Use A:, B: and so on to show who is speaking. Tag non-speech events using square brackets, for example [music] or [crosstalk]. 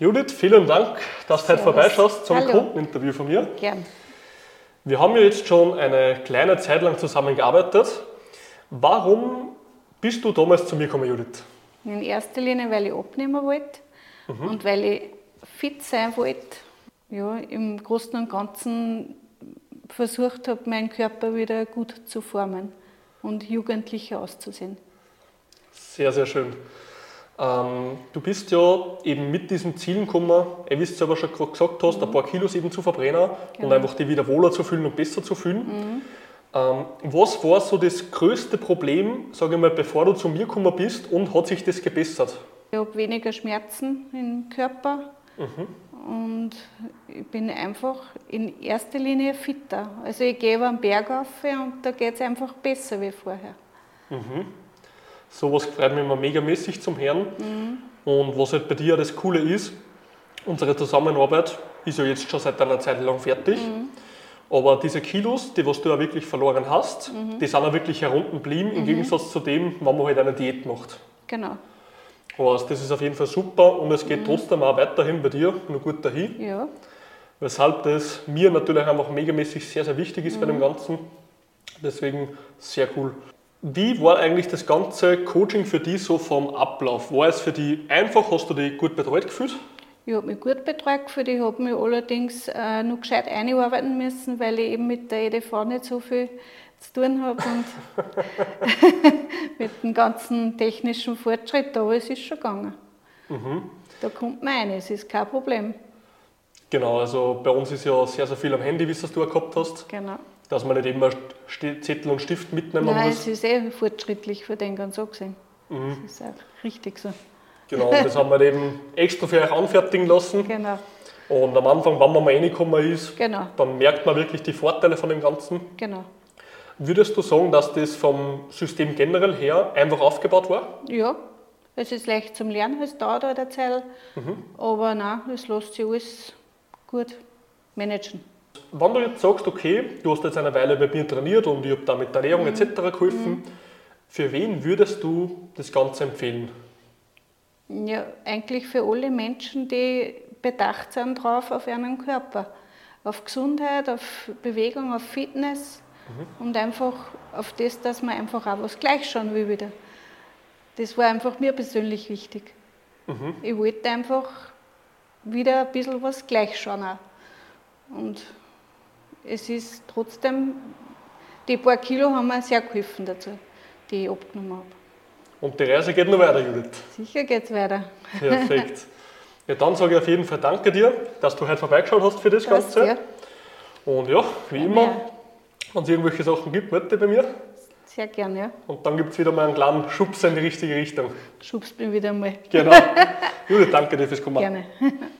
A: Judith, vielen Dank, dass du heute vorbeischaust zum
B: Hallo.
A: Kundeninterview von mir.
B: Gern.
A: Wir haben ja jetzt schon eine kleine Zeit lang zusammengearbeitet. Warum bist du damals zu mir gekommen, Judith?
B: In erster Linie, weil ich abnehmen wollte und weil ich fit sein wollte. Ja, Im Großen und Ganzen versucht habe, meinen Körper wieder gut zu formen und jugendlicher auszusehen.
A: Sehr, sehr schön. Ähm, du bist ja eben mit diesen Zielen gekommen, ihr wisst selber schon gerade gesagt hast, ein paar Kilos eben zu verbrennen und
B: Genau.
A: einfach die wieder wohler zu fühlen und besser zu fühlen. Ähm, was war so das größte Problem, sage ich mal, bevor du zu mir gekommen bist und hat sich das gebessert?
B: Ich habe weniger Schmerzen im Körper und ich bin einfach in erster Linie fitter. Also ich gehe über den Berg rauf und da geht es einfach besser wie vorher.
A: Sowas freut mich immer megamäßig zum Hören. Und was halt bei dir das Coole ist, unsere Zusammenarbeit ist ja jetzt schon seit einer Zeit lang fertig. Aber diese Kilos, die was du ja wirklich verloren hast, die sind ja wirklich herunten geblieben, im Gegensatz zu dem, wenn man halt eine Diät macht.
B: Genau,
A: Also das ist auf jeden Fall super und es geht trotzdem auch weiterhin bei dir noch gut dahin.
B: ja.
A: Weshalb das mir natürlich einfach megamäßig sehr, sehr wichtig ist bei dem Ganzen. Deswegen sehr cool. Wie war eigentlich das ganze Coaching für dich so vom Ablauf? War es für dich einfach? Hast du dich gut betreut gefühlt?
B: Ich habe mich gut betreut gefühlt. Ich habe mich allerdings äh, noch gescheit einarbeiten müssen, weil ich eben mit der EDV nicht so viel zu tun habe und [laughs] [laughs] mit dem ganzen technischen Fortschritt. Aber es ist schon gegangen. Da kommt man rein, es ist kein Problem.
A: Genau, also bei uns ist ja sehr, sehr viel am Handy, wie es du auch gehabt hast,
B: Genau.
A: Dass man nicht immer Zettel und Stift mitnehmen
B: Nein,
A: muss.
B: es ist eh fortschrittlich für den ganz angesehen. Das ist auch richtig so.
A: Genau, das haben wir eben extra für euch anfertigen lassen.
B: Genau,
A: Und am Anfang, wenn man mal reingekommen ist,
B: genau,
A: dann merkt man wirklich die Vorteile von dem Ganzen.
B: genau.
A: Würdest du sagen, dass das vom System generell her einfach aufgebaut war?
B: Ja, es ist leicht zum Lernen, es dauert halt eine Zeit, aber nein, es lässt sich alles gut managen.
A: Wenn du jetzt sagst, okay, du hast jetzt eine Weile bei mir trainiert und ich habe da mit der Ernährung etc. geholfen, für wen würdest du das Ganze empfehlen?
B: Ja, eigentlich für alle Menschen, die bedacht sind drauf auf ihren Körper. Auf Gesundheit, auf Bewegung, auf Fitness und einfach auf das, dass man einfach auch was gleich schauen will wieder. Das war einfach mir persönlich wichtig. Ich wollte einfach wieder ein bisschen was gleich schauen auch. Und es ist trotzdem, die paar Kilo haben mir sehr geholfen dazu, die ich abgenommen habe.
A: Und die Reise geht noch weiter, Judith.
B: Sicher geht's weiter.
A: Perfekt. [laughs] Ja, dann sage ich auf jeden Fall danke dir, dass du heute vorbeigeschaut hast für das
B: Passt,
A: Ganze.
B: ja.
A: Und ja, wie
B: Ja.
A: immer, wenn es irgendwelche Sachen gibt, melde bei mir.
B: Sehr gern, ja.
A: Und dann gibt es wieder mal einen kleinen Schubs in die richtige Richtung.
B: Schubst mich wieder mal.
A: Genau. [laughs] Judith, danke dir fürs Kommen.
B: Gerne. [laughs]